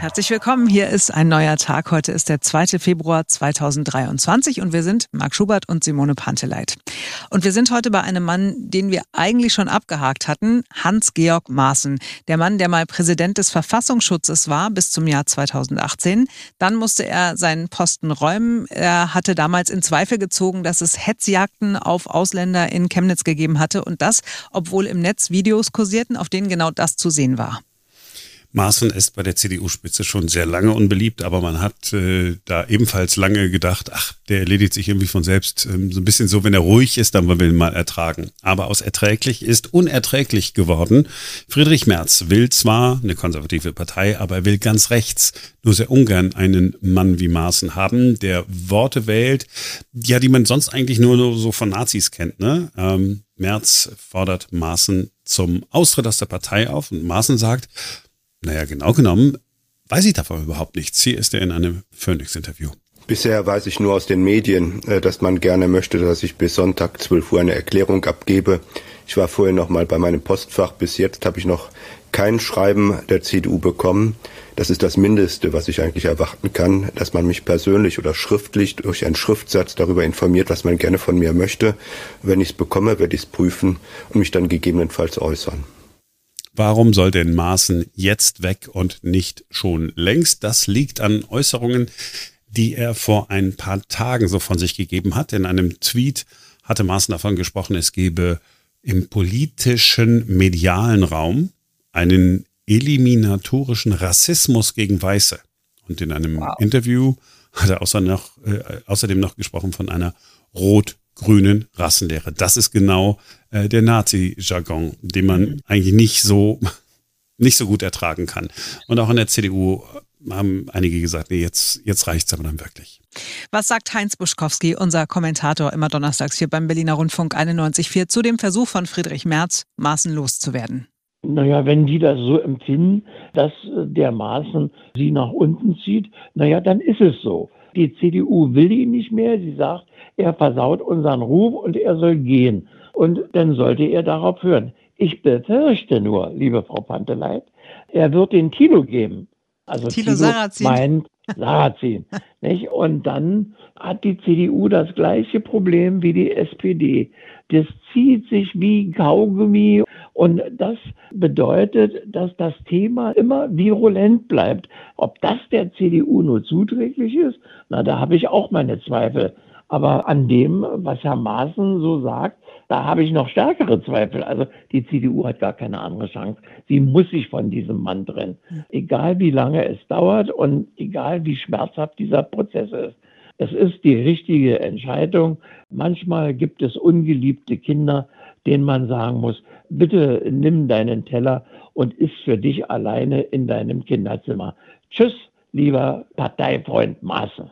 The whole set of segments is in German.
Herzlich willkommen. Hier ist ein neuer Tag. Heute ist der 2. Februar 2023 und wir sind Marc Schubert und Simone Panteleit. Und wir sind heute bei einem Mann, den wir eigentlich schon abgehakt hatten, Hans-Georg Maaßen. Der Mann, der mal Präsident des Verfassungsschutzes war bis zum Jahr 2018. Dann musste er seinen Posten räumen. Er hatte damals in Zweifel gezogen, dass es Hetzjagden auf Ausländer in Chemnitz gegeben hatte und das, obwohl im Netz Videos kursierten, auf denen genau das zu sehen war. Maaßen ist bei der CDU-Spitze schon sehr lange unbeliebt, aber man hat äh, da ebenfalls lange gedacht, ach, der erledigt sich irgendwie von selbst. Ähm, so ein bisschen so, wenn er ruhig ist, dann wollen wir ihn mal ertragen. Aber aus erträglich ist unerträglich geworden. Friedrich Merz will zwar eine konservative Partei, aber er will ganz rechts nur sehr ungern einen Mann wie Maaßen haben, der Worte wählt, ja, die man sonst eigentlich nur so von Nazis kennt. Ne? Ähm, Merz fordert Maaßen zum Austritt aus der Partei auf und Maaßen sagt, naja, genau genommen weiß ich davon überhaupt nichts. Hier ist er in einem Phoenix-Interview. Bisher weiß ich nur aus den Medien, äh, dass man gerne möchte, dass ich bis Sonntag 12 Uhr eine Erklärung abgebe. Ich war vorher noch mal bei meinem Postfach. Bis jetzt habe ich noch kein Schreiben der CDU bekommen. Das ist das Mindeste, was ich eigentlich erwarten kann, dass man mich persönlich oder schriftlich durch einen Schriftsatz darüber informiert, was man gerne von mir möchte. Wenn ich es bekomme, werde ich es prüfen und mich dann gegebenenfalls äußern. Warum soll denn Maaßen jetzt weg und nicht schon längst? Das liegt an Äußerungen, die er vor ein paar Tagen so von sich gegeben hat. In einem Tweet hatte Maaßen davon gesprochen, es gebe im politischen medialen Raum einen eliminatorischen Rassismus gegen Weiße. Und in einem wow. Interview hat er außer noch, äh, außerdem noch gesprochen von einer rot grünen Rassenlehre. Das ist genau äh, der Nazi-Jargon, den man eigentlich nicht so, nicht so gut ertragen kann. Und auch in der CDU haben einige gesagt, nee, jetzt, jetzt reicht's aber dann wirklich. Was sagt Heinz Buschkowski, unser Kommentator immer donnerstags hier beim Berliner Rundfunk 91.4 zu dem Versuch von Friedrich Merz, Maßen loszuwerden? Naja, wenn die das so empfinden, dass der Maßen sie nach unten zieht, naja, dann ist es so. Die CDU will ihn nicht mehr. Sie sagt, er versaut unseren Ruf und er soll gehen. Und dann sollte er darauf hören. Ich befürchte nur, liebe Frau Panteleit, er wird den Tilo geben. Also Tilo, Tilo Sarrazin. meint Sarrazin. nicht? Und dann hat die CDU das gleiche Problem wie die SPD. Das zieht sich wie Kaugummi und das bedeutet, dass das Thema immer virulent bleibt. Ob das der CDU nur zuträglich ist, na, da habe ich auch meine Zweifel. Aber an dem, was Herr Maaßen so sagt, da habe ich noch stärkere Zweifel. Also die CDU hat gar keine andere Chance. Sie muss sich von diesem Mann trennen. Egal wie lange es dauert und egal wie schmerzhaft dieser Prozess ist. Es ist die richtige Entscheidung. Manchmal gibt es ungeliebte Kinder, denen man sagen muss, bitte nimm deinen Teller und iss für dich alleine in deinem Kinderzimmer. Tschüss, lieber Parteifreund Maaßen.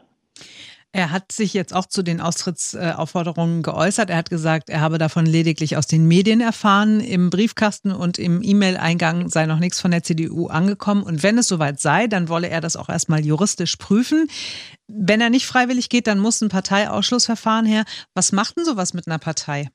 Er hat sich jetzt auch zu den Austrittsaufforderungen geäußert. Er hat gesagt, er habe davon lediglich aus den Medien erfahren. Im Briefkasten und im E-Mail-Eingang sei noch nichts von der CDU angekommen. Und wenn es soweit sei, dann wolle er das auch erstmal juristisch prüfen. Wenn er nicht freiwillig geht, dann muss ein Parteiausschlussverfahren her. Was macht denn sowas mit einer Partei?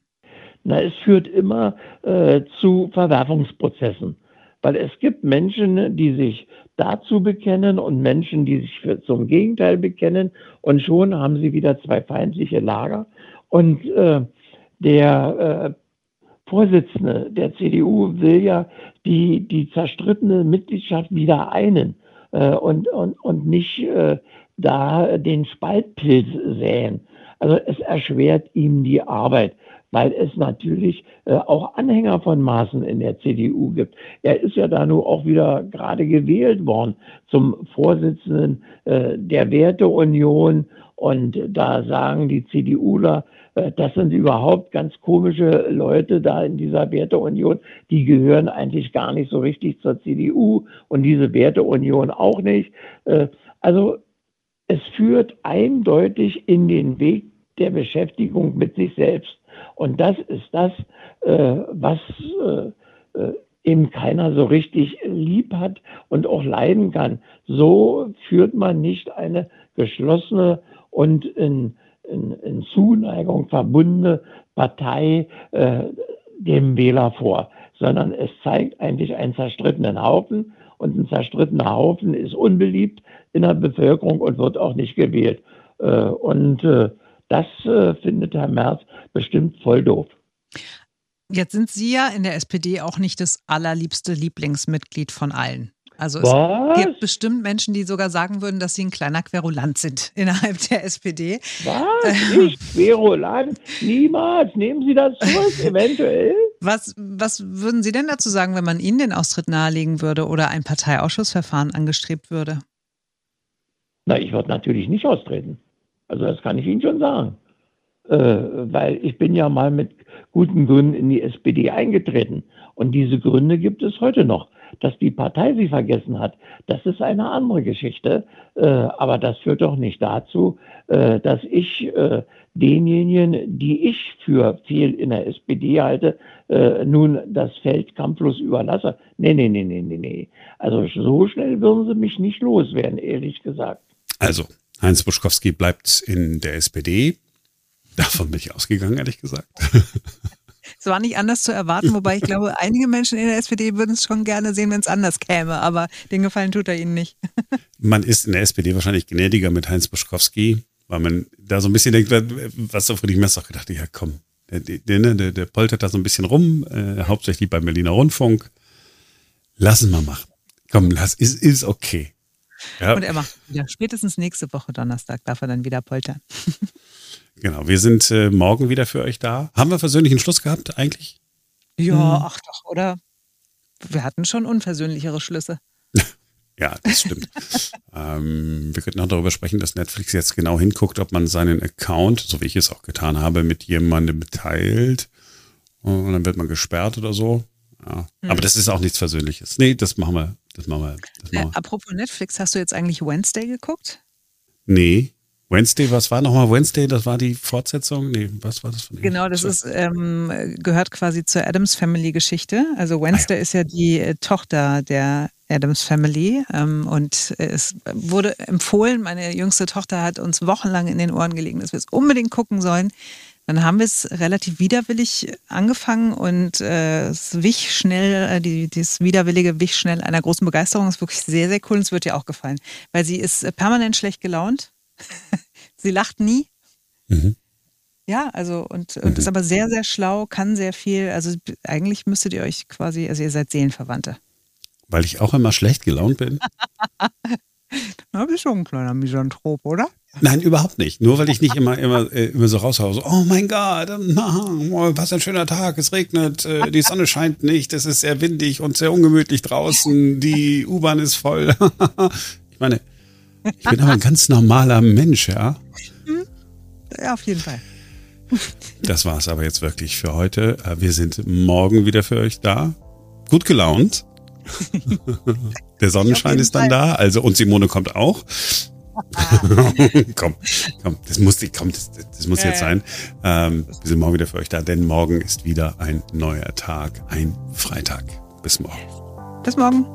Na, es führt immer äh, zu Verwerfungsprozessen. Weil es gibt Menschen, die sich dazu bekennen und Menschen, die sich für, zum Gegenteil bekennen. Und schon haben sie wieder zwei feindliche Lager. Und äh, der äh, Vorsitzende der CDU will ja die, die zerstrittene Mitgliedschaft wieder einen äh, und, und, und nicht äh, da den Spaltpilz säen. Also es erschwert ihm die Arbeit weil es natürlich äh, auch Anhänger von Maaßen in der CDU gibt. Er ist ja da nur auch wieder gerade gewählt worden zum Vorsitzenden äh, der Werteunion und da sagen die CDUler, äh, das sind überhaupt ganz komische Leute da in dieser Werteunion. Die gehören eigentlich gar nicht so richtig zur CDU und diese Werteunion auch nicht. Äh, also es führt eindeutig in den Weg der Beschäftigung mit sich selbst. Und das ist das, äh, was äh, äh, eben keiner so richtig lieb hat und auch leiden kann. So führt man nicht eine geschlossene und in, in, in Zuneigung verbundene Partei äh, dem Wähler vor, sondern es zeigt eigentlich einen zerstrittenen Haufen und ein zerstrittener Haufen ist unbeliebt in der Bevölkerung und wird auch nicht gewählt. Äh, und äh, das äh, findet Herr Merz bestimmt voll doof. Jetzt sind Sie ja in der SPD auch nicht das allerliebste Lieblingsmitglied von allen. Also es Was? gibt bestimmt Menschen, die sogar sagen würden, dass sie ein kleiner Querulant sind innerhalb der SPD. Was? Nicht Querulant? Niemals. Nehmen Sie das zurück, eventuell. Was, was würden Sie denn dazu sagen, wenn man Ihnen den Austritt nahelegen würde oder ein Parteiausschussverfahren angestrebt würde? Na, ich würde natürlich nicht austreten. Also das kann ich Ihnen schon sagen. Äh, weil ich bin ja mal mit guten Gründen in die SPD eingetreten. Und diese Gründe gibt es heute noch. Dass die Partei sie vergessen hat, das ist eine andere Geschichte. Äh, aber das führt doch nicht dazu, äh, dass ich äh, denjenigen, die ich für fehl in der SPD halte, äh, nun das Feld kampflos überlasse. Nee, nee, nee, nee, nee, nee. Also so schnell würden sie mich nicht loswerden, ehrlich gesagt. Also, Heinz Buschkowski bleibt in der SPD. Davon bin ich ausgegangen, ehrlich gesagt. Es war nicht anders zu erwarten, wobei ich glaube, einige Menschen in der SPD würden es schon gerne sehen, wenn es anders käme, aber den Gefallen tut er ihnen nicht. Man ist in der SPD wahrscheinlich gnädiger mit Heinz Buschkowski, weil man da so ein bisschen denkt, was so Friedrich Merz auch gedacht hat, ja komm, der, der, ne, der, der, poltert da so ein bisschen rum, äh, hauptsächlich beim Berliner Rundfunk. Lassen wir machen. Komm, lass, ist, ist okay. Ja. Und er macht wieder. Spätestens nächste Woche Donnerstag darf er dann wieder poltern. genau, wir sind äh, morgen wieder für euch da. Haben wir versöhnlichen Schluss gehabt eigentlich? Ja, hm. ach doch, oder? Wir hatten schon unversöhnlichere Schlüsse. ja, das stimmt. ähm, wir könnten auch darüber sprechen, dass Netflix jetzt genau hinguckt, ob man seinen Account, so wie ich es auch getan habe, mit jemandem beteilt. Und dann wird man gesperrt oder so. Ja. Hm. Aber das ist auch nichts Versöhnliches. Nee, das machen wir das machen wir. Das machen wir. Äh, apropos Netflix, hast du jetzt eigentlich Wednesday geguckt? Nee. Wednesday, was war nochmal Wednesday? Das war die Fortsetzung? Nee, was war das von Genau, das ist, ähm, gehört quasi zur Adams Family Geschichte. Also Wednesday ah, ja. ist ja die äh, Tochter der Adams Family ähm, und es wurde empfohlen, meine jüngste Tochter hat uns wochenlang in den Ohren gelegen, dass wir es unbedingt gucken sollen. Dann haben wir es relativ widerwillig angefangen und äh, es wich schnell, äh, die, dieses Widerwillige wich schnell einer großen Begeisterung. Das ist wirklich sehr, sehr cool und es wird ihr auch gefallen. Weil sie ist äh, permanent schlecht gelaunt. sie lacht nie. Mhm. Ja, also und, und mhm. ist aber sehr, sehr schlau, kann sehr viel. Also eigentlich müsstet ihr euch quasi, also ihr seid Seelenverwandte. Weil ich auch immer schlecht gelaunt bin. Na, bist schon ein kleiner Misanthrop, oder? Nein, überhaupt nicht. Nur weil ich nicht immer, immer, äh, immer so raushaue, so, oh mein Gott, was ein schöner Tag, es regnet, äh, die Sonne scheint nicht, es ist sehr windig und sehr ungemütlich draußen, die U-Bahn ist voll. ich meine, ich bin aber ein ganz normaler Mensch, ja. Ja, auf jeden Fall. Das war es aber jetzt wirklich für heute. Äh, wir sind morgen wieder für euch da. Gut gelaunt. Der Sonnenschein ist dann da, also und Simone kommt auch. komm, komm, das muss, komm, das, das muss jetzt sein. Ähm, wir sind morgen wieder für euch da, denn morgen ist wieder ein neuer Tag, ein Freitag. Bis morgen. Bis morgen.